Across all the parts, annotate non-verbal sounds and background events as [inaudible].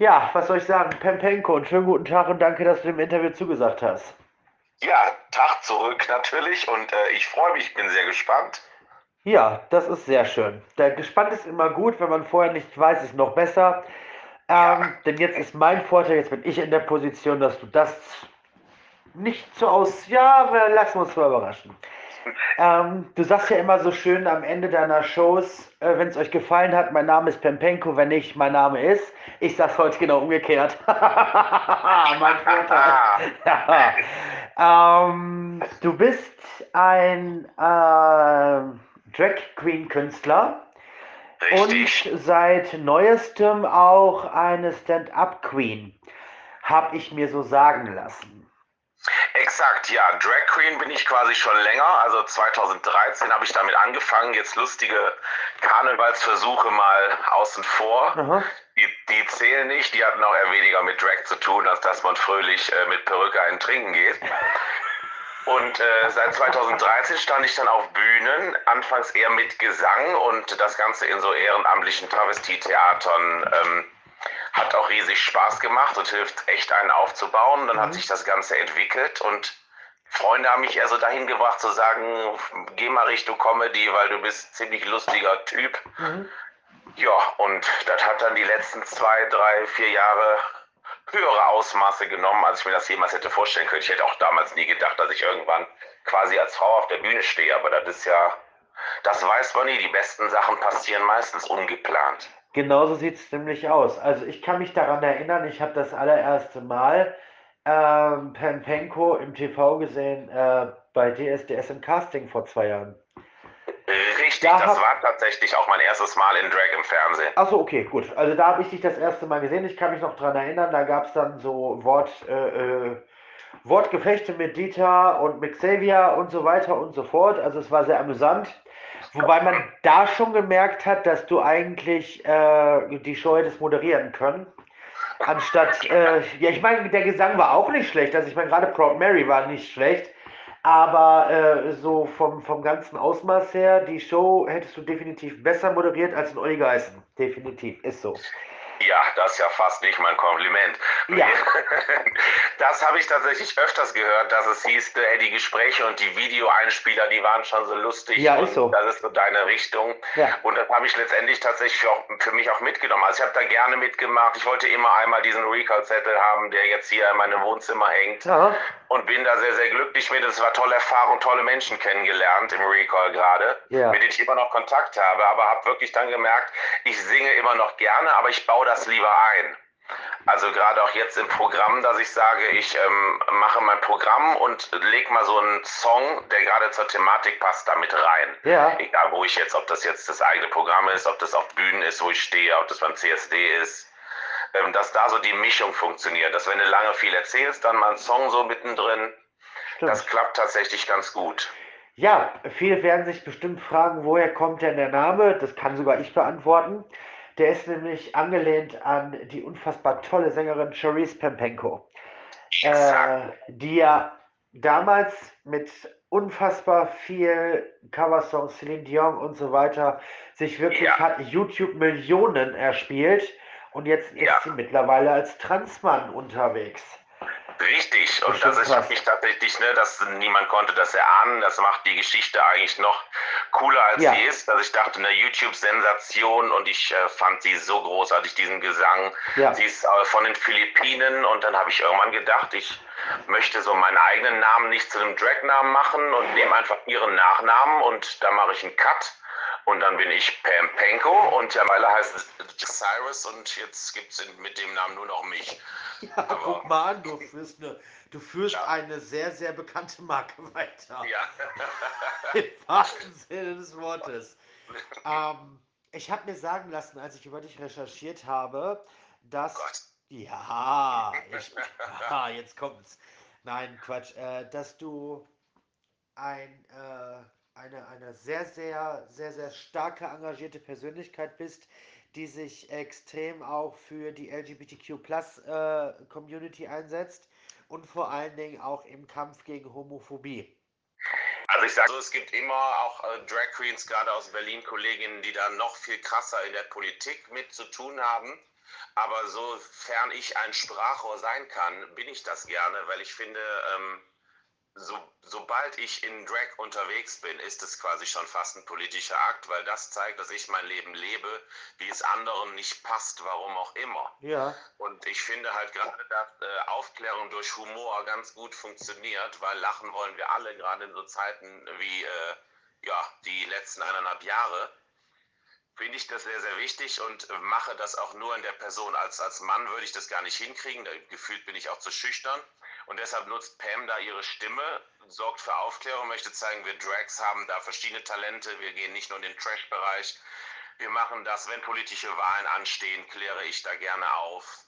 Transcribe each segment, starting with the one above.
Ja, was soll ich sagen? Pempenko, einen schönen guten Tag und danke, dass du dem Interview zugesagt hast. Ja, Tag zurück natürlich und äh, ich freue mich, bin sehr gespannt. Ja, das ist sehr schön. Der gespannt ist immer gut, wenn man vorher nicht weiß, ist noch besser. Ja, Ähm, denn jetzt ist mein Vorteil, jetzt bin ich in der Position, dass du das nicht so aus. Ja, wir lassen uns mal überraschen. Ähm, du sagst ja immer so schön am Ende deiner Shows, äh, wenn es euch gefallen hat, mein Name ist Pempenko, wenn nicht, mein Name ist. Ich sag's heute genau umgekehrt. [laughs] mein Vorteil. [laughs] Ja. Ähm, du bist ein äh, Drag Queen Künstler und richtig. seit neuestem auch eine Stand-up Queen, habe ich mir so sagen lassen. Exakt, ja. Drag Queen bin ich quasi schon länger. Also 2013 habe ich damit angefangen. Jetzt lustige Karnevalsversuche mal außen vor. Aha. Die, die zählen nicht. Die hatten auch eher weniger mit Drag zu tun, als dass man fröhlich äh, mit Perücke einen trinken geht. Und äh, seit 2013 stand ich dann auf Bühnen, anfangs eher mit Gesang und das Ganze in so ehrenamtlichen Travestietheatern. Ähm, hat auch riesig Spaß gemacht und hilft echt einen aufzubauen. Dann hat Mhm. sich das Ganze entwickelt und Freunde haben mich eher so dahin gebracht zu sagen, geh mal Richtung Comedy, weil du bist ziemlich lustiger Typ. Mhm. Ja, und das hat dann die letzten zwei, drei, vier Jahre höhere Ausmaße genommen, als ich mir das jemals hätte vorstellen können. Ich hätte auch damals nie gedacht, dass ich irgendwann quasi als Frau auf der Bühne stehe, aber das ist ja, das weiß man nie. Die besten Sachen passieren meistens ungeplant. Genauso sieht es nämlich aus. Also ich kann mich daran erinnern, ich habe das allererste Mal ähm, Pempenko im TV gesehen äh, bei DSDS im Casting vor zwei Jahren. Richtig, Da das hab- war tatsächlich auch mein erstes Mal in Drag im Fernsehen. Achso, okay, gut. Also da habe ich dich das erste Mal gesehen. Ich kann mich noch dran erinnern, da gab es dann so Wort, äh, äh, Wortgefechte mit Dieter und mit Xavier und so weiter und so fort. Also es war sehr amüsant. Wobei man da schon gemerkt hat, dass du eigentlich äh, die Show hättest moderieren können. Anstatt, äh, ja, ich meine, der Gesang war auch nicht schlecht. Also ich meine, gerade Proud Mary war nicht schlecht. Aber äh, so vom, vom ganzen Ausmaß her, die Show hättest du definitiv besser moderiert als in Olli Geißen. Definitiv, ist so. Ja, das ist ja fast nicht mein Kompliment. Ja. [laughs] Das habe ich tatsächlich öfters gehört, dass es hieß, äh, die Gespräche und die Videoeinspieler, die waren schon so lustig. Ja, ist so. Das ist so deine Richtung. Ja. Und das habe ich letztendlich tatsächlich auch für mich auch mitgenommen. Also ich habe da gerne mitgemacht. Ich wollte immer einmal diesen Recall-Zettel haben, der jetzt hier in meinem Wohnzimmer hängt. Ja, Und bin da sehr, sehr glücklich mit. Es war tolle Erfahrung, tolle Menschen kennengelernt im Recall gerade, Ja. mit denen ich immer noch Kontakt habe. Aber habe wirklich dann gemerkt, ich singe immer noch gerne, aber ich baue das lieber ein. Also gerade auch jetzt im Programm, dass ich sage, ich ähm, mache mein Programm und leg mal so einen Song, der gerade zur Thematik passt, damit rein. Ja. Egal wo ich jetzt, ob das jetzt das eigene Programm ist, ob das auf Bühnen ist, wo ich stehe, ob das beim CSD ist, ähm, dass da so die Mischung funktioniert. Dass wenn du lange viel erzählst, dann mal ein Song so mittendrin, stimmt. das klappt tatsächlich ganz gut. Ja, viele werden sich bestimmt fragen, woher kommt denn der Name? Das kann sogar ich beantworten. Der ist nämlich angelehnt an die unfassbar tolle Sängerin Charisse Pempenko, äh, die ja damals mit unfassbar viel Coversongs, Celine Dion und so weiter, sich wirklich Ja. hat YouTube Millionen erspielt und jetzt ist Ja. sie mittlerweile als Transmann unterwegs. Richtig, und Das das ist mich tatsächlich, ne, dass niemand konnte das erahnen. Das macht die Geschichte eigentlich noch cooler als Ja. sie ist. Dass ich dachte, eine YouTube-Sensation und ich äh, fand sie so großartig, diesen Gesang. Ja. Sie ist äh, von den Philippinen und dann habe ich irgendwann gedacht, ich möchte so meinen eigenen Namen nicht zu einem Drag-Namen machen und nehme einfach ihren Nachnamen und da mache ich einen Cut. Und dann bin ich Pam Penko und mittlerweile heißt Cyrus und jetzt gibt es mit dem Namen nur noch mich. Ja, guck mal an, du [laughs] führst eine, du führst Ja. eine sehr, sehr bekannte Marke weiter. Ja. [laughs] Im wahrsten Sinne des Wortes. Ähm, ich habe mir sagen lassen, als ich über dich recherchiert habe, dass. Gott. Ja, ich, ah, [laughs] jetzt kommt's. Nein, Quatsch. Äh, dass du ein, äh, eine, eine sehr, sehr, sehr, sehr starke, engagierte Persönlichkeit bist, die sich extrem auch für die LGBTQ-Plus-Community einsetzt und vor allen Dingen auch im Kampf gegen Homophobie. Also ich sage, es gibt immer auch äh, Drag Queens, gerade aus Berlin, Kolleginnen, die da noch viel krasser in der Politik mit zu tun haben. Aber sofern ich ein Sprachrohr sein kann, bin ich das gerne, weil ich finde, ähm, so, sobald ich in Drag unterwegs bin, ist es quasi schon fast ein politischer Akt, weil das zeigt, dass ich mein Leben lebe, wie es anderen nicht passt, warum auch immer. Ja. Und ich finde halt gerade, dass äh, Aufklärung durch Humor ganz gut funktioniert, weil lachen wollen wir alle, gerade in so Zeiten wie äh, ja, die letzten eineinhalb Jahre finde ich das sehr, sehr wichtig und mache das auch nur in der Person. Als, als Mann würde ich das gar nicht hinkriegen, da, gefühlt bin ich auch zu schüchtern. Und deshalb nutzt Pam da ihre Stimme, sorgt für Aufklärung, möchte zeigen, wir Drags haben da verschiedene Talente, wir gehen nicht nur in den Trash-Bereich. Wir machen das, wenn politische Wahlen anstehen, kläre ich da gerne auf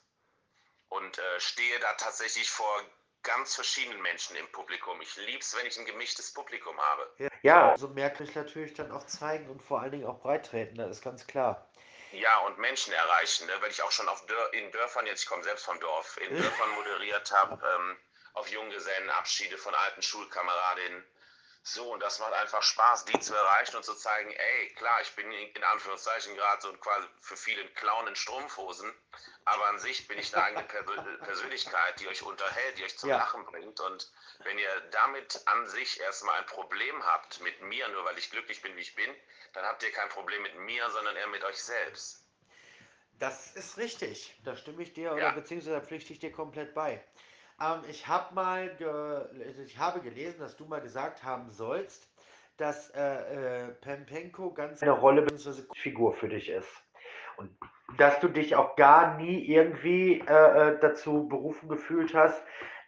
und äh, stehe da tatsächlich vor ganz verschiedenen Menschen im Publikum. Ich liebe es, wenn ich ein gemischtes Publikum habe. Ja, so merklich natürlich dann auch zeigen und vor allen Dingen auch breittreten, das ist ganz klar. Ja, und Menschen erreichen, ne? weil ich auch schon auf Dör in Dörfern, jetzt ich komme selbst vom Dorf, in [laughs] Dörfern moderiert habe. Ähm, auf Junggesellenabschiede von alten Schulkameradinnen. So, und das macht einfach Spaß, die zu erreichen und zu zeigen, ey, klar, ich bin in Anführungszeichen gerade so quasi für viele Clown in Strumpfhosen, aber an sich bin ich eine eigene Persönlichkeit, die euch unterhält, die euch zum ja. Lachen bringt. Und wenn ihr damit an sich erstmal ein Problem habt mit mir, nur weil ich glücklich bin, wie ich bin, dann habt ihr kein Problem mit mir, sondern eher mit euch selbst. Das ist richtig. Da stimme ich dir ja. oder beziehungsweise pflichte ich dir komplett bei. Ähm, ich habe mal, ich habe gelesen, dass du mal gesagt haben sollst, dass äh, äh, Pempenko ganz eine Rolle bzw. Figur für dich ist. Und dass du dich auch gar nie irgendwie äh, äh, dazu berufen gefühlt hast,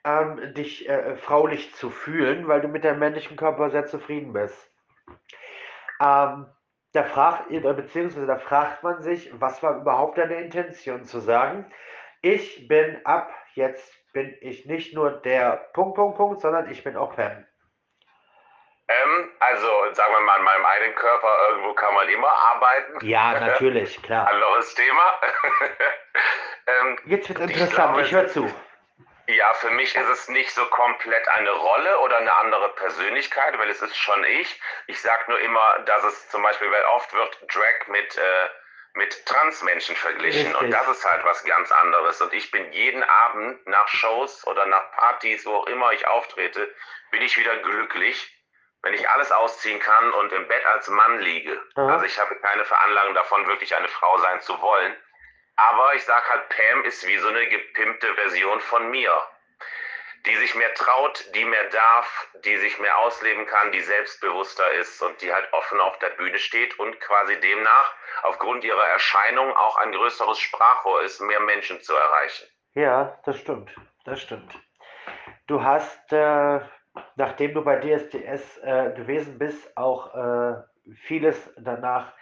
ähm, dich äh, fraulich zu fühlen, weil du mit deinem männlichen Körper sehr zufrieden bist. Ähm, da fragt, beziehungsweise da fragt man sich, was war überhaupt deine Intention zu sagen, ich bin ab jetzt bin ich nicht nur der Punkt, Punkt, Punkt, sondern ich bin auch Fan. Ähm, also sagen wir mal, an meinem eigenen Körper irgendwo kann man immer arbeiten. Ja, [laughs] natürlich, klar. Anderes Thema. [laughs] ähm, Jetzt wird interessant, ich, ich höre zu. Ja, für mich ist es nicht so komplett eine Rolle oder eine andere Persönlichkeit, weil es ist schon ich. Ich sage nur immer, dass es zum Beispiel, weil oft wird Drag mit äh, mit Transmenschen verglichen. Richtig. Und das ist halt was ganz anderes. Und ich bin jeden Abend nach Shows oder nach Partys, wo auch immer ich auftrete, bin ich wieder glücklich, wenn ich alles ausziehen kann und im Bett als Mann liege. Mhm. Also ich habe keine Veranlagung davon, wirklich eine Frau sein zu wollen. Aber ich sage halt, Pam ist wie so eine gepimpte Version von mir die sich mehr traut, die mehr darf, die sich mehr ausleben kann, die selbstbewusster ist und die halt offen auf der Bühne steht und quasi demnach aufgrund ihrer Erscheinung auch ein größeres Sprachrohr ist, mehr Menschen zu erreichen. Ja, das stimmt. Das stimmt. Du hast, äh, nachdem du bei DSDS äh, gewesen bist, auch äh, vieles danach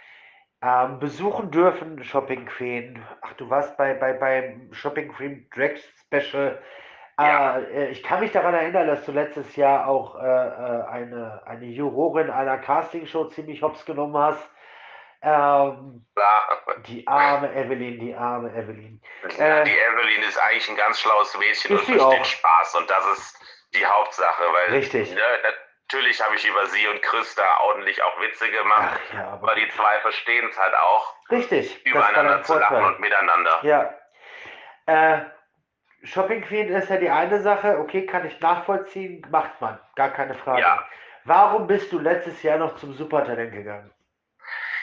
ähm, besuchen dürfen, Shopping Queen. Ach, du warst bei, bei, beim Shopping Queen Drag Special ja. Äh, ich kann mich daran erinnern, dass du letztes Jahr auch äh, äh, eine, eine Jurorin einer Castingshow ziemlich hops genommen hast. Ähm, die arme Evelyn, die arme Evelyn. Ja, äh, die Evelyn ist eigentlich ein ganz schlaues Mädchen und versteht auch. Spaß und das ist die Hauptsache, weil Richtig. Ne, natürlich habe ich über sie und Chris da ordentlich auch Witze gemacht, Ach, ja, aber, aber die zwei verstehen es halt auch. Richtig. Übereinander zu lachen und miteinander. Ja. Äh, Shopping Queen ist ja die eine Sache, okay, kann ich nachvollziehen, macht man, gar keine Frage. Ja. Warum bist du letztes Jahr noch zum Supertalent gegangen?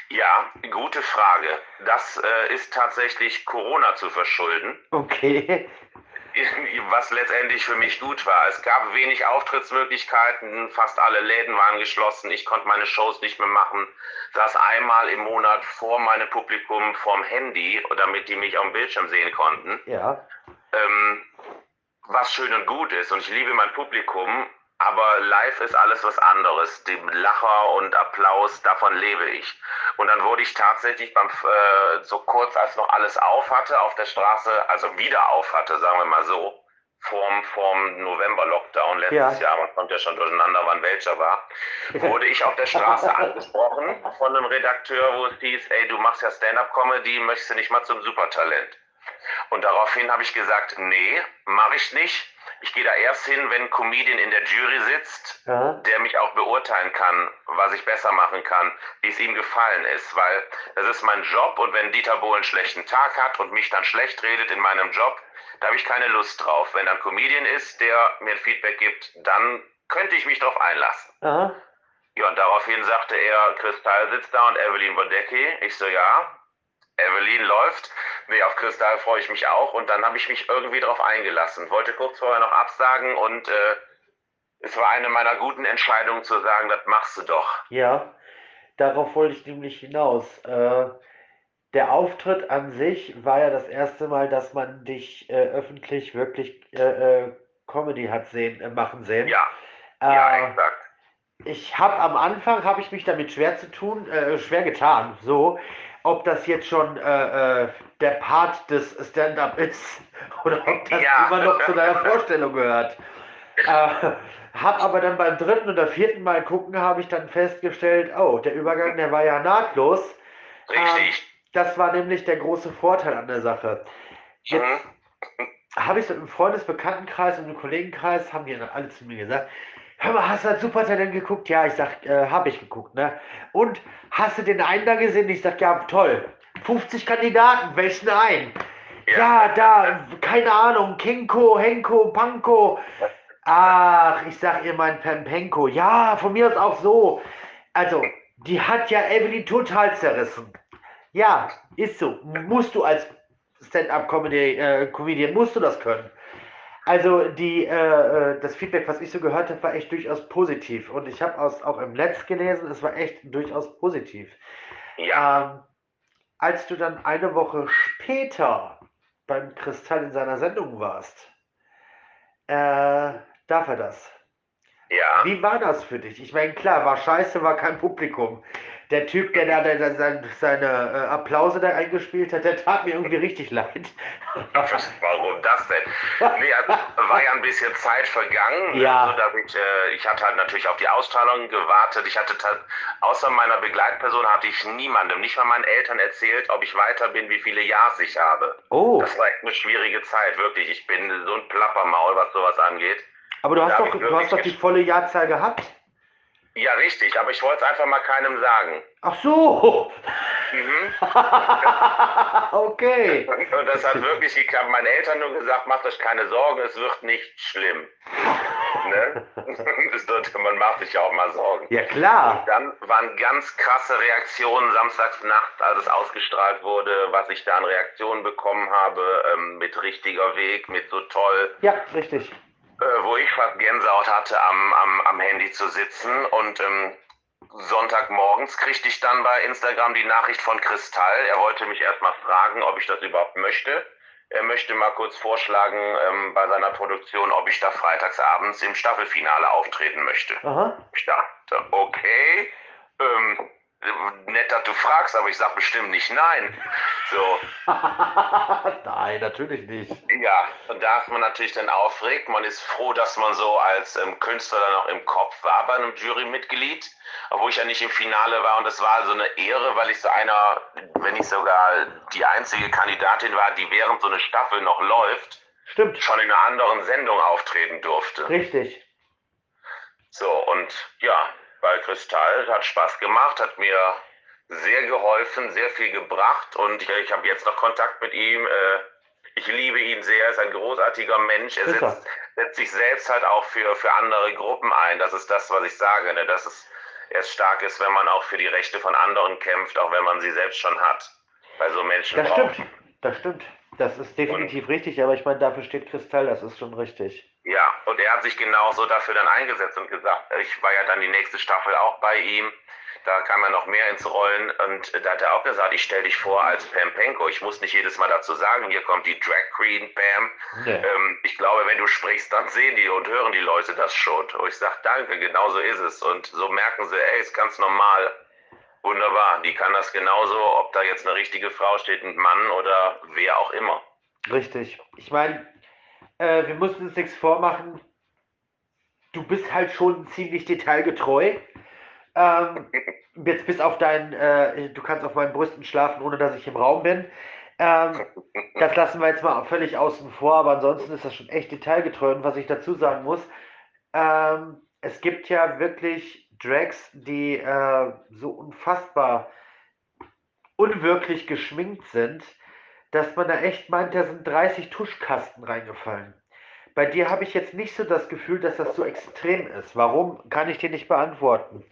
Ja, gute Frage. Das äh, ist tatsächlich Corona zu verschulden. Okay. [laughs] Was letztendlich für mich gut war. Es gab wenig Auftrittsmöglichkeiten, fast alle Läden waren geschlossen, ich konnte meine Shows nicht mehr machen. Saß einmal im Monat vor meinem Publikum vorm Handy, damit die mich auf dem Bildschirm sehen konnten. Ja ähm, was schön und gut ist. Und ich liebe mein Publikum, aber live ist alles was anderes. Dem Lacher und Applaus, davon lebe ich. Und dann wurde ich tatsächlich beim, äh, so kurz als noch alles auf hatte auf der Straße, also wieder auf hatte, sagen wir mal so, vorm, vorm November-Lockdown letztes ja. Jahr, man kommt ja schon durcheinander, wann welcher war, [laughs] wurde ich auf der Straße angesprochen von einem Redakteur, wo es hieß, ey, du machst ja Stand-Up-Comedy, möchtest du nicht mal zum Supertalent? Und daraufhin habe ich gesagt, nee, mache ich nicht. ich gehe da erst hin, wenn ein Comedian in der Jury sitzt, Ja. der mich auch beurteilen kann, was ich besser machen kann, wie es ihm gefallen ist, weil das ist mein Job und wenn Dieter Bohlen einen schlechten Tag hat und mich dann schlecht redet in meinem Job, da habe ich keine Lust drauf. Wenn da ein Comedian ist, der mir ein Feedback gibt, dann könnte ich mich darauf einlassen. Aha. Ja, und daraufhin sagte er, Kristall sitzt da und Evelyn Wodecki. Ich so, ja. Evelyn läuft. Nee, auf Kristall freue ich mich auch. Und dann habe ich mich irgendwie darauf eingelassen. Wollte kurz vorher noch absagen und äh, es war eine meiner guten Entscheidungen zu sagen, das machst du doch. Ja, darauf wollte ich nämlich hinaus. Äh, der Auftritt an sich war ja das erste Mal, dass man dich äh, öffentlich wirklich äh, äh, Comedy hat sehen, äh, machen sehen. Ja, ja, exakt. ich habe am Anfang habe ich mich damit schwer zu tun, äh, schwer getan, so, ob das jetzt schon äh, äh, der Part des Stand-up ist [laughs] oder ob das Ja. immer noch zu deiner Vorstellung gehört. [laughs] Äh, hab aber dann beim dritten oder vierten Mal gucken, habe ich dann festgestellt, oh, der Übergang, der war ja nahtlos. Richtig. Das war nämlich der große Vorteil an der Sache. Jetzt Mhm. habe ich so im Freundesbekanntenkreis und im Kollegenkreis, haben die dann alle zu mir gesagt, hör mal, hast du das Supertalent geguckt? Ja, ich sag, äh, habe ich geguckt, ne? Und hast du den einen da gesehen? Ich sag, ja, toll. 50 Kandidaten, welchen ein? Ja, da, keine Ahnung, Kenko, Henko, Panko. Ach, ich sag ihr mein Pempenko. Ja, von mir aus auch so. Also, die hat ja Evelyn total zerrissen. Ja, ist so. Musst du als Stand-up-Comedian, musst du das können. Also die, äh, äh, das Feedback, was ich so gehört habe, war echt durchaus positiv. Und ich habe auch im Netz gelesen, es war echt durchaus positiv. Ja, Ähm, als du dann eine Woche später beim Kristall in seiner Sendung warst, äh, darf er das. ja. Wie war das für dich? Ich meine, klar, war scheiße, war kein Publikum. Der Typ, der da der, der, sein- seine äh, Applause da eingespielt hat, der tat mir irgendwie richtig leid. Warum das denn? Nee, also war ja ein bisschen Zeit vergangen. ne, Ja. So, dass ich, äh, ich hatte halt natürlich auf die Ausstrahlung gewartet. Ich hatte außer meiner Begleitperson hatte ich niemandem, nicht mal meinen Eltern erzählt, ob ich weiter bin, wie viele Jahres ich habe. Oh, Das war echt eine schwierige Zeit, wirklich. Ich bin so ein Plappermaul, was sowas angeht. aber du hast doch, du hast doch die volle Jahrzahl gehabt. Ja, richtig, aber ich wollte es einfach mal keinem sagen. Ach so. Mhm. [laughs] okay. [laughs] Und das hat wirklich geklappt. Meine Eltern nur gesagt, macht euch keine Sorgen, es wird nicht schlimm. ne? [laughs] das wird, man macht sich ja auch mal Sorgen. Ja, klar. Dann waren ganz krasse Reaktionen samstags Nacht, als es ausgestrahlt wurde, was ich da an Reaktionen bekommen habe, ähm, mit richtiger Weg, mit so toll, Ja, richtig. Äh, wo ich fast Gänsehaut hatte, am, am, am Handy zu sitzen. Und ähm, Sonntagmorgens kriegte ich dann bei Instagram die Nachricht von Kristall. Er wollte mich erstmal fragen, ob ich das überhaupt möchte. Er möchte mal kurz vorschlagen ähm, bei seiner Produktion, ob ich da freitagsabends im Staffelfinale auftreten möchte. Aha. Ich dachte, okay, ähm, nett, dass du fragst, aber ich sag bestimmt nicht nein. So, [laughs] Nein, natürlich nicht. ja, und da ist man natürlich dann aufregt. Man ist froh, dass man so als ähm, Künstler dann auch im Kopf war bei einem Jurymitglied, obwohl ich ja nicht im Finale war. Und das war also eine Ehre, weil ich so einer, wenn ich sogar die einzige Kandidatin war, die während so eine Staffel noch läuft, Stimmt. schon in einer anderen Sendung auftreten durfte. Richtig. So, und ja, bei Kristall hat Spaß gemacht, hat mir sehr geholfen, sehr viel gebracht und ich, ich habe jetzt noch Kontakt mit ihm. Äh, ich liebe ihn sehr, er ist ein großartiger Mensch. Er setzt, setzt sich selbst halt auch für, für andere Gruppen ein. Das ist das, was ich sage, ne? dass es erst stark ist, wenn man auch für die Rechte von anderen kämpft, auch wenn man sie selbst schon hat. Bei so Menschen Das braucht- stimmt. Das stimmt. Das ist definitiv richtig, aber ich meine, dafür steht Kristall, das ist schon richtig. Ja, und er hat sich genauso dafür dann eingesetzt und gesagt, ich war ja dann die nächste Staffel auch bei ihm. Da kam er noch mehr ins Rollen und da hat er auch gesagt, ich stelle dich vor als Pam Penko. Ich muss nicht jedes Mal dazu sagen, hier kommt die Drag Queen Pam. Nee. Ähm, ich glaube, wenn du sprichst, dann sehen die und hören die Leute das schon. Und ich sage, danke, genau so ist es. Und so merken sie, ey, ist ganz normal. Wunderbar, die kann das genauso, ob da jetzt eine richtige Frau steht, ein Mann oder wer auch immer. Richtig. Ich meine, äh, wir mussten uns nichts vormachen. Du bist halt schon ziemlich detailgetreu. Ähm, jetzt bis auf dein, äh, du kannst auf meinen Brüsten schlafen, ohne dass ich im Raum bin. Ähm, das lassen wir jetzt mal völlig außen vor, aber ansonsten ist das schon echt detailgetreu. Und was ich dazu sagen muss, ähm, es gibt ja wirklich Drags, die äh, so unfassbar unwirklich geschminkt sind, dass man da echt meint, da sind 30 Tuschkasten reingefallen. Bei dir habe ich jetzt nicht so das Gefühl, dass das so extrem ist. Warum, kann ich dir nicht beantworten.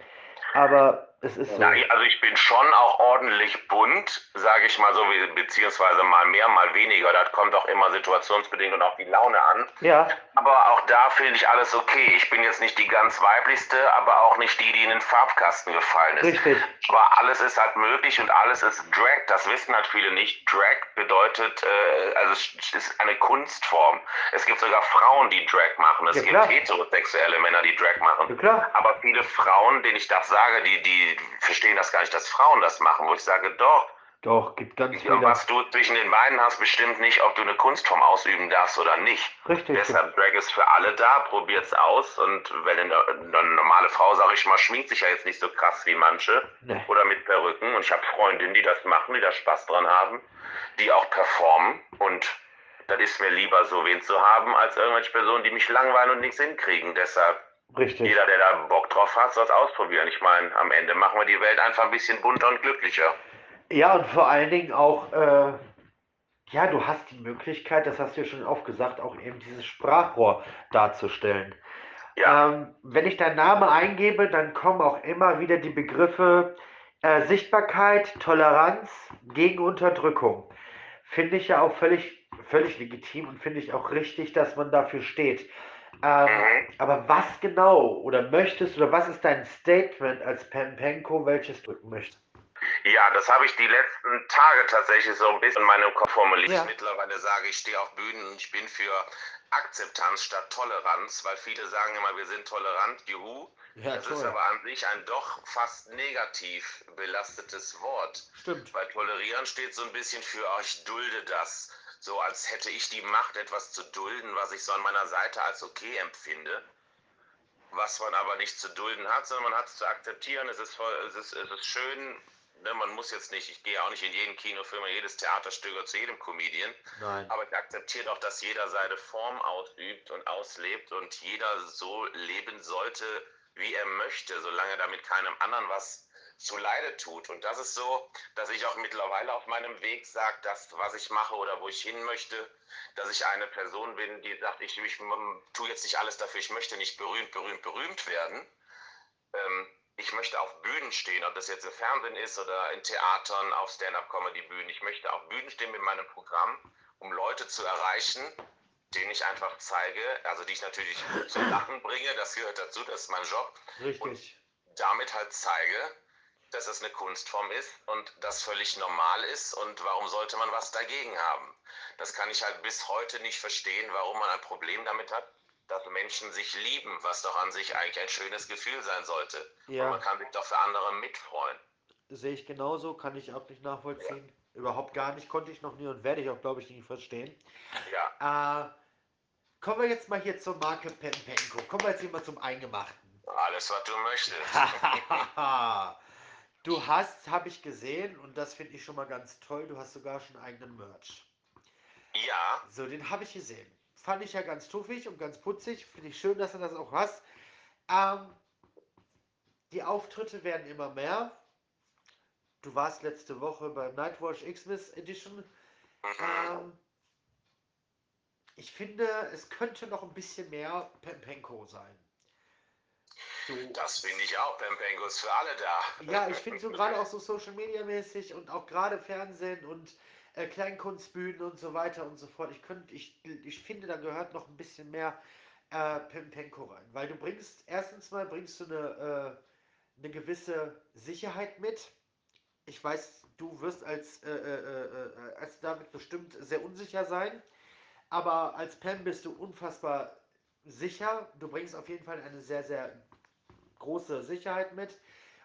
Aber es ist so. Na, also ich bin schon auch ordentlich bunt, sage ich mal so, beziehungsweise mal mehr, mal weniger. Das kommt auch immer situationsbedingt und auf die Laune an. Ja. Aber auch da finde ich alles okay. Ich bin jetzt nicht die ganz weiblichste, aber auch nicht die, die in den Farbkasten gefallen ist. Richtig. Aber alles ist halt möglich und alles ist Drag. Das wissen halt viele nicht. Drag bedeutet, äh, also es ist eine Kunstform. Es gibt sogar Frauen, die Drag machen. Es Ja, gibt heterosexuelle Männer, die Drag machen. Ja, klar. Aber viele Frauen, denen ich das sage, die, die verstehen das gar nicht, dass Frauen das machen, wo ich sage, doch, Doch, gibt ganz viele. was du zwischen den Beinen hast, bestimmt nicht, ob du eine Kunstform ausüben darfst oder nicht. Richtig. Deshalb Drag ist für alle da, probiert's aus und wenn eine, eine normale Frau, sag ich mal, schminkt sich ja jetzt nicht so krass wie manche Nee. oder mit Perücken und ich habe Freundinnen, die das machen, die da Spaß dran haben, die auch performen und das ist mir lieber so wen zu haben, als irgendwelche Personen, die mich langweilen und nichts hinkriegen. Deshalb Richtig. jeder, der da Bock drauf hat, soll es ausprobieren. Ich meine, am Ende machen wir die Welt einfach ein bisschen bunter und glücklicher. Ja, und vor allen Dingen auch, äh, ja, du hast die Möglichkeit, das hast du ja schon oft gesagt, auch eben dieses Sprachrohr darzustellen. Ja, Ähm, wenn ich deinen Namen eingebe, dann kommen auch immer wieder die Begriffe äh, Sichtbarkeit, Toleranz gegen Unterdrückung. Finde ich ja auch völlig, völlig legitim und finde ich auch richtig, dass man dafür steht. Ähm, Mhm. aber was genau oder möchtest oder was ist dein Statement als Pempenko, welches drücken möchtest? ja, das habe ich die letzten Tage tatsächlich so ein bisschen in meinem Kopf formuliert. Ja. Mittlerweile sage ich, stehe auf Bühnen und ich bin für Akzeptanz statt Toleranz, weil viele sagen immer, wir sind tolerant, juhu. Ja, das ist aber an sich ein doch fast negativ belastetes Wort. Stimmt. Weil tolerieren steht so ein bisschen für, oh, ich dulde das. So als hätte ich die Macht, etwas zu dulden, was ich so an meiner Seite als okay empfinde. Was man aber nicht zu dulden hat, sondern man hat es zu akzeptieren. Es ist, voll, es ist, es ist schön. Ne, man muss jetzt nicht, ich gehe auch nicht in jeden Kinofilm, in jedes Theaterstück oder zu jedem Comedian. Nein. Aber ich akzeptiere doch, dass jeder seine Form ausübt und auslebt und jeder so leben sollte, wie er möchte, solange damit keinem anderen was zuleide tut. Und das ist so, dass ich auch mittlerweile auf meinem Weg sage, dass was ich mache oder wo ich hin möchte, dass ich eine Person bin, die sagt, ich, ich tue jetzt nicht alles dafür, ich möchte nicht berühmt, berühmt, berühmt werden. Ähm, ich möchte auf Bühnen stehen, ob das jetzt im Fernsehen ist oder in Theatern, auf Stand-up-Comedy-Bühnen. Ich möchte auf Bühnen stehen mit meinem Programm, um Leute zu erreichen, denen ich einfach zeige, also die ich natürlich zum Lachen bringe, das gehört dazu, das ist mein Job, Richtig. damit halt zeige, dass es eine Kunstform ist und das völlig normal ist und warum sollte man was dagegen haben? Das kann ich halt bis heute nicht verstehen, warum man ein Problem damit hat, dass Menschen sich lieben, was doch an sich eigentlich ein schönes Gefühl sein sollte. Ja. Und man kann sich doch für andere mitfreuen. Sehe ich genauso, kann ich auch nicht nachvollziehen. Überhaupt gar nicht, konnte ich noch nie und werde ich auch, glaube ich, nicht verstehen. Ja, Äh, kommen wir jetzt mal hier zur Marke Pempenko. Kommen wir jetzt hier mal zum Eingemachten. alles, was du möchtest. [laughs] [laughs] du hast, habe ich gesehen, und das finde ich schon mal ganz toll, du hast sogar schon eigenen Merch. ja, So, den habe ich gesehen. Fand ich ja ganz tuffig und ganz putzig. Finde ich schön, dass du das auch hast. Ähm, die Auftritte werden immer mehr. Du warst letzte Woche beim Nightwatch Xmas Edition. mhm. Ähm, ich finde, es könnte noch ein bisschen mehr Pempenko sein. So, das finde ich auch. Pempengo ist für alle da. ja, ich finde so gerade auch so Social Media mäßig und auch gerade Fernsehen und äh, Kleinkunstbühnen und so weiter und so fort. Ich könnte, ich, ich finde, da gehört noch ein bisschen mehr äh, Pempenko rein, weil du bringst, erstens mal bringst du eine, äh, eine gewisse Sicherheit mit. Ich weiß, du wirst als, äh, äh, äh, als David bestimmt sehr unsicher sein, aber als Pam bist du unfassbar sicher. Du bringst auf jeden Fall eine sehr, sehr große Sicherheit mit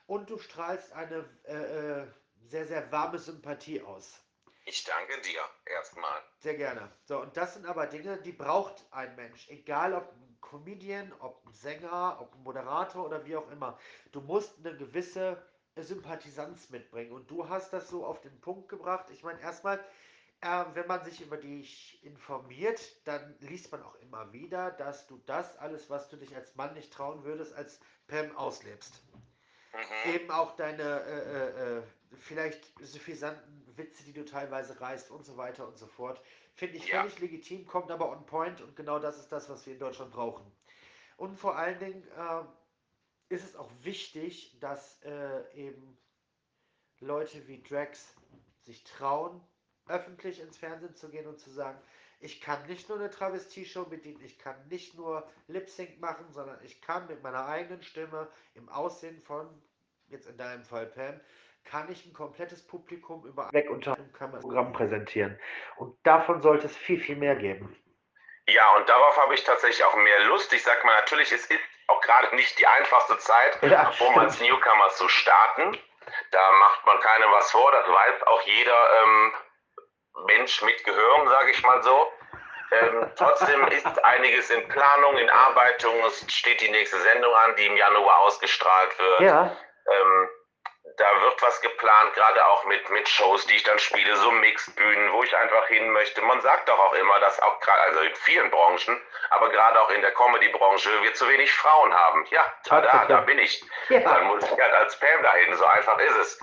und du strahlst eine äh, äh, sehr, sehr warme Sympathie aus. Ich danke dir erstmal. Sehr gerne. So, und das sind aber Dinge, die braucht ein Mensch. Egal ob ein Comedian, ob ein Sänger, ob ein Moderator oder wie auch immer. Du musst eine gewisse Sympathisanz mitbringen. Und du hast das so auf den Punkt gebracht. Ich meine, erstmal, äh, wenn man sich über dich informiert, dann liest man auch immer wieder, dass du das alles, was du dich als Mann nicht trauen würdest, als Pam auslebst. Mhm. Eben auch deine äh, äh, äh vielleicht suffisanten Witze, die du teilweise reißt und so weiter und so fort. Finde ich ja. völlig legitim, kommt aber on point und genau das ist das, was wir in Deutschland brauchen. Und vor allen Dingen äh, ist es auch wichtig, dass äh, eben Leute wie Drax sich trauen, öffentlich ins Fernsehen zu gehen und zu sagen, ich kann nicht nur eine Travestie-Show bedienen, ich kann nicht nur Lip-Sync machen, sondern ich kann mit meiner eigenen Stimme im Aussehen von, jetzt in deinem Fall Pam, kann ich ein komplettes Publikum über weg unter einem Programm präsentieren. Und davon sollte es viel, viel mehr geben. Ja, und darauf habe ich tatsächlich auch mehr Lust. Ich sag mal, natürlich, es ist auch gerade nicht die einfachste Zeit, ja, um als Newcomer zu starten. Da macht man keine was vor, das weiß auch jeder ähm, Mensch mit Gehirn, sage ich mal so. Ähm, trotzdem ist einiges in Planung, in Arbeitung. Es steht die nächste Sendung an, die im Januar ausgestrahlt wird. Ja. Ähm, da wird was geplant, gerade auch mit, mit Shows, die ich dann spiele, so Mixbühnen, wo ich einfach hin möchte. Man sagt doch auch immer, dass auch gerade, also in vielen Branchen, aber gerade auch in der Comedy-Branche, wir zu wenig Frauen haben. Ja, da, da bin ich. Ja. Dann muss ich halt als Pam dahin, so einfach ist es.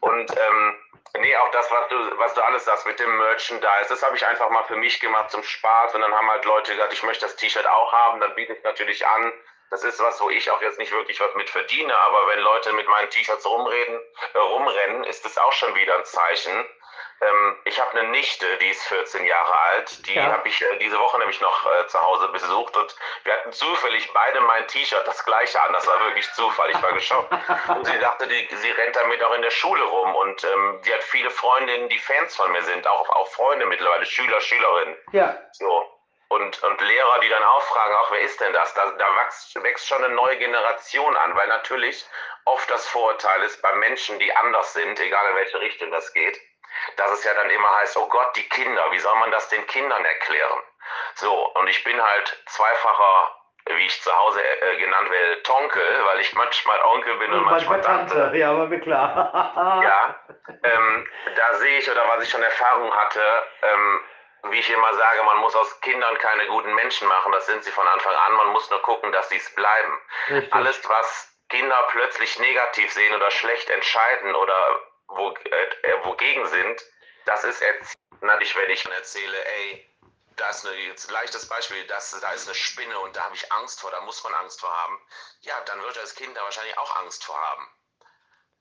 Und ähm, nee, auch das, was du, was du alles sagst mit dem Merchandise, das habe ich einfach mal für mich gemacht zum Spaß. Und dann haben halt Leute gesagt, ich möchte das T-Shirt auch haben, dann biete ich natürlich an. Das ist was, wo ich auch jetzt nicht wirklich was mit verdiene, aber wenn Leute mit meinen T-Shirts rumreden, äh, rumrennen, ist das auch schon wieder ein Zeichen. Ähm, ich habe eine Nichte, die ist 14 Jahre alt. Die ja. habe ich äh, diese Woche nämlich noch äh, zu Hause besucht und wir hatten zufällig beide mein T-Shirt das gleiche an. Das war wirklich Zufall. Ich war geschockt. [laughs] und sie dachte, die, sie rennt damit auch in der Schule rum und ähm, die hat viele Freundinnen, die Fans von mir sind, auch, auch Freunde mittlerweile, Schüler, Schülerinnen. Ja. So und, und Lehrer, die dann auch fragen, auch wer ist denn das? Da, da wächst, wächst schon eine neue Generation an, weil natürlich oft das Vorurteil ist bei Menschen, die anders sind, egal in welche Richtung das geht, dass es ja dann immer heißt, oh Gott, die Kinder, wie soll man das den Kindern erklären? So, und ich bin halt zweifacher, wie ich zu Hause äh, genannt werde, Tonkel, weil ich manchmal Onkel bin und, und manchmal Tante. Tante. Ja, aber mir klar. [laughs] ja, ähm, da sehe ich, oder was ich schon Erfahrung hatte, ähm, wie ich immer sage, man muss aus Kindern keine guten Menschen machen. Das sind sie von Anfang an. Man muss nur gucken, dass sie es bleiben. Richtig. Alles, was Kinder plötzlich negativ sehen oder schlecht entscheiden oder wo, äh, äh wogegen sind, das ist erziehend. Wenn ich erzähle, ey, da ist eine, jetzt ein leichtes Beispiel, das, da ist eine Spinne und da habe ich Angst vor, da muss man Angst vor haben. Ja, dann wird das Kind da wahrscheinlich auch Angst vor haben.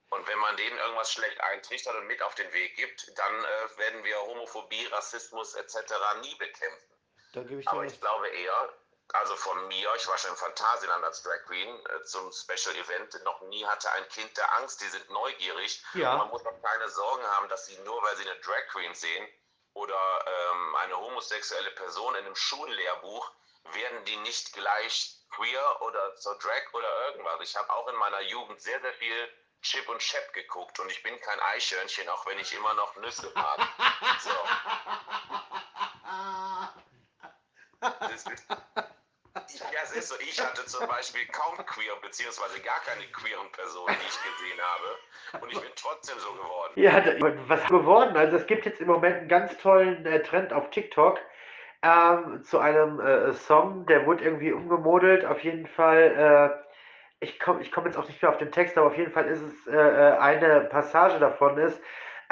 Und wenn man denen irgendwas schlecht eintrichtert und mit auf den Weg gibt, dann äh, werden wir Homophobie, Rassismus etc. nie bekämpfen. Ich Aber ich glaube eher, also von mir, ich war schon im Phantasialand als Drag Queen äh, zum Special Event, noch nie hatte ein Kind der Angst, die sind neugierig. Ja. man muss auch keine Sorgen haben, dass sie nur, weil sie eine Drag Queen sehen oder ähm, eine homosexuelle Person in einem Schullehrbuch, werden die nicht gleich queer oder zur Drag oder irgendwas. Ich habe auch in meiner Jugend sehr, sehr viel Chip und Chap geguckt und ich bin kein Eichhörnchen, auch wenn ich immer noch Nüsse mag. So. [laughs] Das ist, ja, ist so, ich hatte zum Beispiel kaum queer, beziehungsweise gar keine queeren Personen, die ich gesehen habe. Und ich bin trotzdem so geworden. Ja, was geworden? Also es gibt jetzt im Moment einen ganz tollen äh, Trend auf TikTok ähm, zu einem äh, Song, der wurde irgendwie umgemodelt. Auf jeden Fall. Äh, ich komme ich komm jetzt auch nicht mehr auf den Text, aber auf jeden Fall ist es äh, äh, eine Passage davon ist,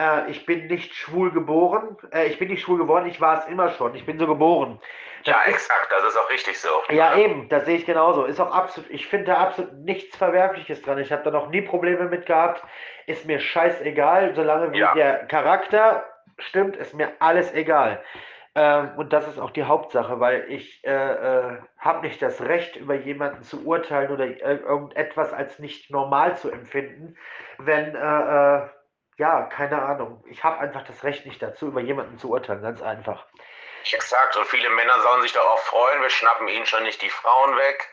äh, ich bin nicht schwul geboren, äh, ich bin nicht schwul geworden, ich war es immer schon, ich bin so geboren. Das ja, exakt, das ist auch richtig so. Ja, eben, das sehe ich genauso. Ist auch absolut, ich finde da absolut nichts Verwerfliches dran. Ich habe da noch nie Probleme mit gehabt. Ist mir scheißegal, solange wie ja. der Charakter stimmt, ist mir alles egal. Ähm, und das ist auch die Hauptsache, weil ich äh, äh, habe nicht das Recht, über jemanden zu urteilen oder äh, irgendetwas als nicht normal zu empfinden, wenn, äh, äh, ja, keine Ahnung, ich habe einfach das Recht nicht dazu, über jemanden zu urteilen, ganz einfach. Exakt, und viele Männer sollen sich darauf freuen, wir schnappen ihnen schon nicht die Frauen weg.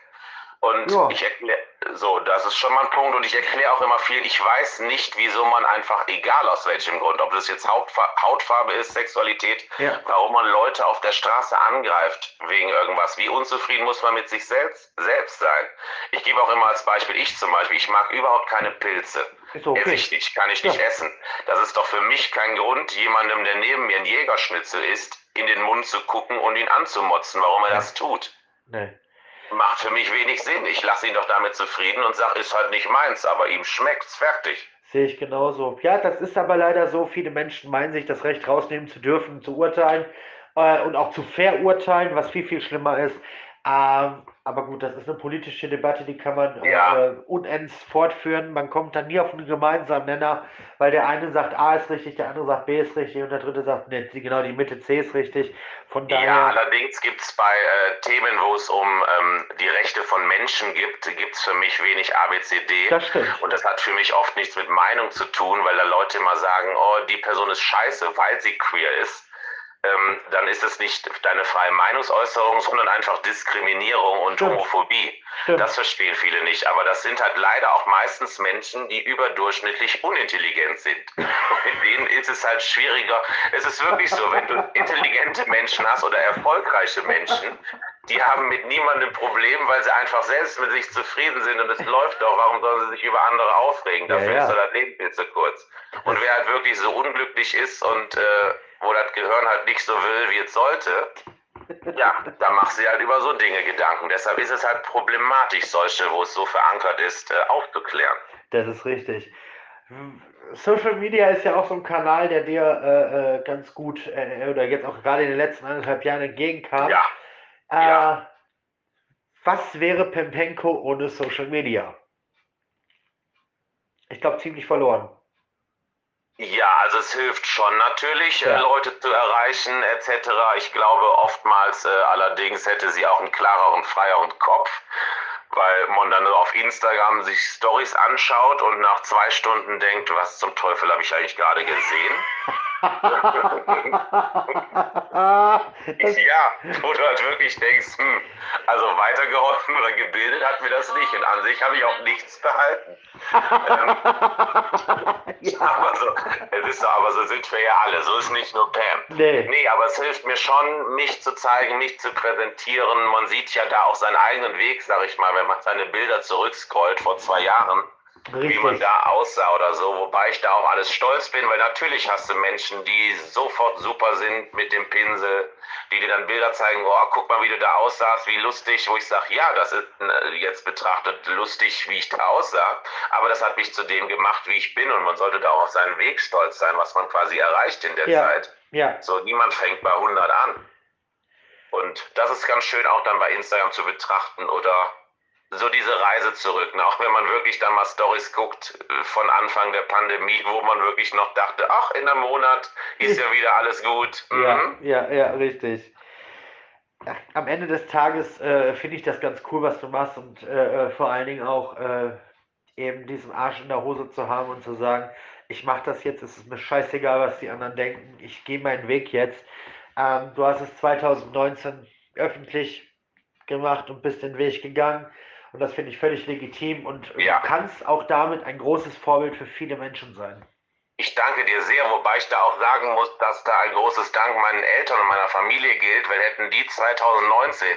Und ja. ich erkläre, so, das ist schon mal ein Punkt. Und ich erkläre auch immer viel, ich weiß nicht, wieso man einfach, egal aus welchem Grund, ob das jetzt Hautfarbe, Hautfarbe ist, Sexualität, ja. warum man Leute auf der Straße angreift wegen irgendwas. Wie unzufrieden muss man mit sich selbst, selbst sein? Ich gebe auch immer als Beispiel, ich zum Beispiel, ich mag überhaupt keine Pilze. Ist okay. Esse ich nicht, kann ich nicht ja. essen. Das ist doch für mich kein Grund, jemandem, der neben mir ein Jägerschnitzel isst, in den Mund zu gucken und ihn anzumotzen, warum er nee. das tut. Nee. Macht für mich wenig Sinn. Ich lasse ihn doch damit zufrieden und sage, ist halt nicht meins, aber ihm schmeckt's, fertig. Sehe ich genauso. Ja, das ist aber leider so. Viele Menschen meinen sich das Recht rausnehmen zu dürfen, zu urteilen äh, und auch zu verurteilen, was viel, viel schlimmer ist. Ähm, aber gut, das ist eine politische Debatte, die kann man ja. äh, unends fortführen. Man kommt dann nie auf einen gemeinsamen Nenner, weil der eine sagt A ist richtig, der andere sagt B ist richtig und der dritte sagt, nee, genau die Mitte C ist richtig. Von daher, ja, allerdings gibt es bei äh, Themen, wo es um ähm, die Rechte von Menschen gibt, gibt es für mich wenig ABCD. Das stimmt. Und das hat für mich oft nichts mit Meinung zu tun, weil da Leute immer sagen, oh, die Person ist scheiße, weil sie queer ist ähm, dann ist es nicht deine freie Meinungsäußerung, sondern einfach Diskriminierung und Stimmt. Homophobie. Stimmt. Das verstehen viele nicht. Aber das sind halt leider auch meistens Menschen, die überdurchschnittlich unintelligent sind. [laughs] Und mit denen ist es halt schwieriger. Es ist wirklich so, wenn du intelligente Menschen hast oder erfolgreiche Menschen, die haben mit niemandem Problem, weil sie einfach selbst mit sich zufrieden sind und es [laughs] läuft doch. Warum sollen sie sich über andere aufregen? Dafür ja, ja. ist das Leben viel zu kurz. Und wer halt wirklich so unglücklich ist und äh, wo das Gehirn halt nicht so will, wie es sollte, ja, da macht sie halt über so Dinge Gedanken. Deshalb ist es halt problematisch, solche, wo es so verankert ist, äh, aufzuklären. Das ist richtig. Social Media ist ja auch so ein Kanal, der dir äh, äh ganz gut äh, oder jetzt auch gerade in den letzten anderthalb Jahren entgegenkam. Ja. Äh, ja. Was wäre Pempenko ohne Social Media? Ich glaube, ziemlich verloren. Ja, also es hilft schon natürlich, äh, ja. Leute zu erreichen etc. Ich glaube oftmals äh, allerdings hätte sie auch einen klareren, freieren Kopf, weil man dann auf Instagram sich Stories anschaut und nach zwei Stunden denkt, was zum Teufel habe ich eigentlich gerade gesehen? [laughs] [laughs] ja, wo du halt wirklich denkst, hm, also weitergeholfen oder gebildet hat mir das nicht. Und an sich habe ich auch nichts behalten. [laughs] ähm, ja. aber, so, es ist so, aber so sind wir ja alle. So ist nicht nur Pam. Nee. nee, aber es hilft mir schon, mich zu zeigen, mich zu präsentieren. Man sieht ja da auch seinen eigenen Weg, sag ich mal, wenn man seine Bilder zurückscrollt vor zwei Jahren Richtig. wie man da aussah oder so, wobei ich da auch alles stolz bin, weil natürlich hast du Menschen, die sofort super sind mit dem Pinsel, die dir dann Bilder zeigen, oh, guck mal, wie du da aussahst, wie lustig, wo ich sage, ja, das ist äh, jetzt betrachtet lustig, wie ich da aussah, aber das hat mich zu dem gemacht, wie ich bin und man sollte da auch auf seinen Weg stolz sein, was man quasi erreicht in der ja. Zeit. Ja. So, niemand fängt bei 100 an. Und das ist ganz schön auch dann bei Instagram zu betrachten oder so diese Reise zurück. Ne? Auch wenn man wirklich dann mal Stories guckt äh, von Anfang der Pandemie, wo man wirklich noch dachte, ach, in einem Monat ist ja wieder alles gut. Mhm. Ja, ja, ja, richtig. Am Ende des Tages äh, finde ich das ganz cool, was du machst und äh, äh, vor allen Dingen auch äh, eben diesen Arsch in der Hose zu haben und zu sagen, ich mache das jetzt, es ist mir scheißegal, was die anderen denken, ich gehe meinen Weg jetzt. Ähm, du hast es 2019 öffentlich gemacht und bist den Weg gegangen. Und das finde ich völlig legitim und ja. du kannst auch damit ein großes Vorbild für viele Menschen sein. Ich danke dir sehr, wobei ich da auch sagen muss, dass da ein großes Dank meinen Eltern und meiner Familie gilt, weil hätten die 2019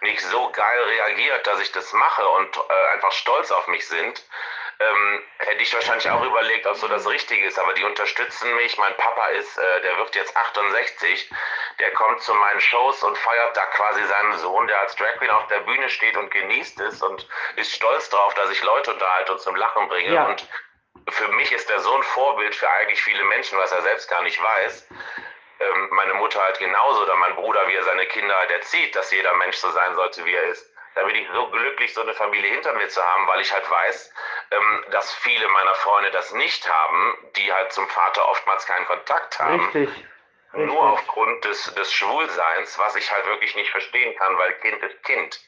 nicht so geil reagiert, dass ich das mache und äh, einfach stolz auf mich sind, ähm, hätte ich wahrscheinlich auch überlegt, ob so das Richtige ist. Aber die unterstützen mich. Mein Papa ist, äh, der wird jetzt 68. Der kommt zu meinen Shows und feiert da quasi seinen Sohn, der als Drag Queen auf der Bühne steht und genießt es und ist stolz darauf, dass ich Leute unterhalte und zum Lachen bringe. Ja. Und für mich ist der Sohn Vorbild für eigentlich viele Menschen, was er selbst gar nicht weiß. Ähm, meine Mutter halt genauso oder mein Bruder, wie er seine Kinder halt erzieht, dass jeder Mensch so sein sollte, wie er ist da bin ich so glücklich, so eine Familie hinter mir zu haben, weil ich halt weiß, ähm, dass viele meiner Freunde das nicht haben, die halt zum Vater oftmals keinen Kontakt haben. Richtig. Richtig. Nur aufgrund des, des Schwulseins, was ich halt wirklich nicht verstehen kann, weil Kind ist Kind.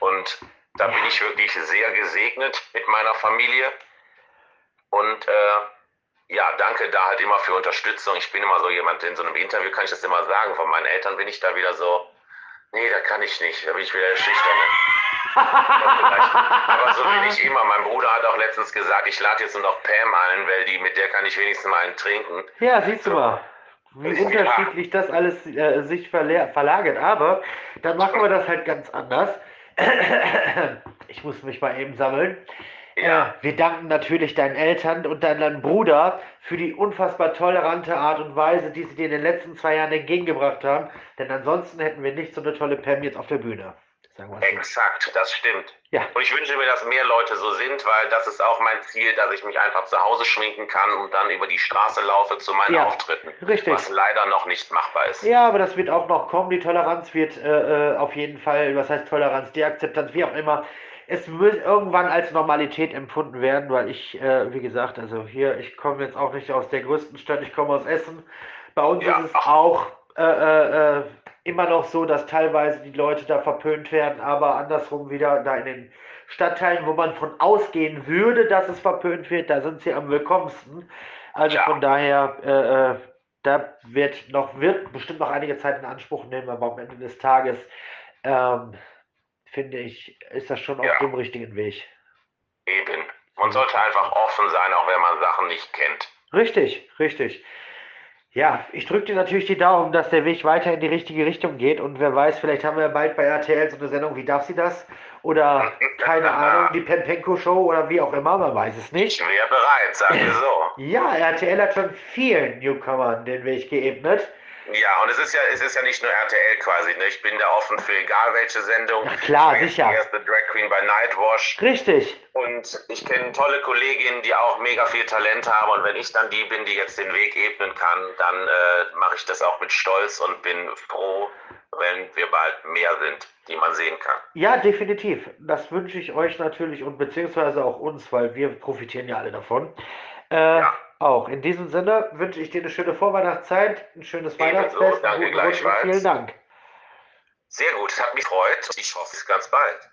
Und da bin ich wirklich sehr gesegnet mit meiner Familie. Und äh, ja, danke da halt immer für Unterstützung. Ich bin immer so jemand, in so einem Interview kann ich das immer sagen. Von meinen Eltern bin ich da wieder so, Nee, da kann ich nicht. Da bin ich wieder der Schüchterne. Aber so bin ich immer. Mein Bruder hat auch letztens gesagt, ich lade jetzt nur noch Pam ein, weil die, mit der kann ich wenigstens mal einen trinken. Ja, siehst du mal. Wie ja. unterschiedlich das alles äh, sich verlagert. Aber dann machen wir das halt ganz anders. [clears throat] Ich muss mich mal eben sammeln. Ja. Wir danken natürlich deinen Eltern und deinem Bruder für die unfassbar tolerante Art und Weise, die sie dir in den letzten zwei Jahren entgegengebracht haben. Denn ansonsten hätten wir nicht so eine tolle Pam jetzt auf der Bühne. Sagen wir so. Exakt, das stimmt. Ja. Und ich wünsche mir, dass mehr Leute so sind, weil das ist auch mein Ziel, dass ich mich einfach zu Hause schminken kann und dann über die Straße laufe zu meinen Ja, Auftritten. richtig. Was leider noch nicht machbar ist. Ja, aber das wird auch noch kommen. Die Toleranz wird äh, äh, auf jeden Fall, was heißt Toleranz, die Akzeptanz, wie auch immer. Es wird irgendwann als Normalität empfunden werden, weil ich, äh, wie gesagt, also hier, ich komme jetzt auch nicht aus der größten Stadt, ich komme aus Essen. Bei uns Ja. ist es auch äh, äh, immer noch so, dass teilweise die Leute da verpönt werden, aber andersrum wieder da in den Stadtteilen, wo man von ausgehen würde, dass es verpönt wird, da sind sie am willkommensten. Also Ja. von daher, äh, äh, da wird noch, wird bestimmt noch einige Zeit in Anspruch nehmen, aber am Ende des Tages, ähm, finde ich, ist das schon auf Ja. dem richtigen Weg. Eben. Man sollte einfach offen sein, auch wenn man Sachen nicht kennt. Richtig, richtig. Ja, ich drücke dir natürlich die Daumen, dass der Weg weiter in die richtige Richtung geht und wer weiß, vielleicht haben wir bald bei RTL so eine Sendung, wie darf sie das? Oder keine [laughs] Ahnung, die Pempenko Show oder wie auch immer, man weiß es nicht. Ich wäre bereit, sagen wir so. [laughs] Ja, RTL hat schon vielen Newcomern den Weg geebnet. Ja, und es ist ja, es ist ja nicht nur RTL quasi, ne? Ich bin da offen für egal welche Sendung. Ja, klar, ich sicher. Die erste Drag Queen bei Nightwash. Richtig. Und ich kenne tolle Kolleginnen, die auch mega viel Talent haben. Und wenn ich dann die bin, die jetzt den Weg ebnen kann, dann äh, mache ich das auch mit Stolz und bin froh, wenn wir bald mehr sind, die man sehen kann. Ja, definitiv. Das wünsche ich euch natürlich und beziehungsweise auch uns, weil wir profitieren ja alle davon. Äh, Ja. Auch. In diesem Sinne wünsche ich dir eine schöne Vorweihnachtszeit, ein schönes Ebenso, Weihnachtsfest, danke gleichfalls. vielen Dank. Sehr gut, es hat mich gefreut. Ich hoffe, bis ganz bald.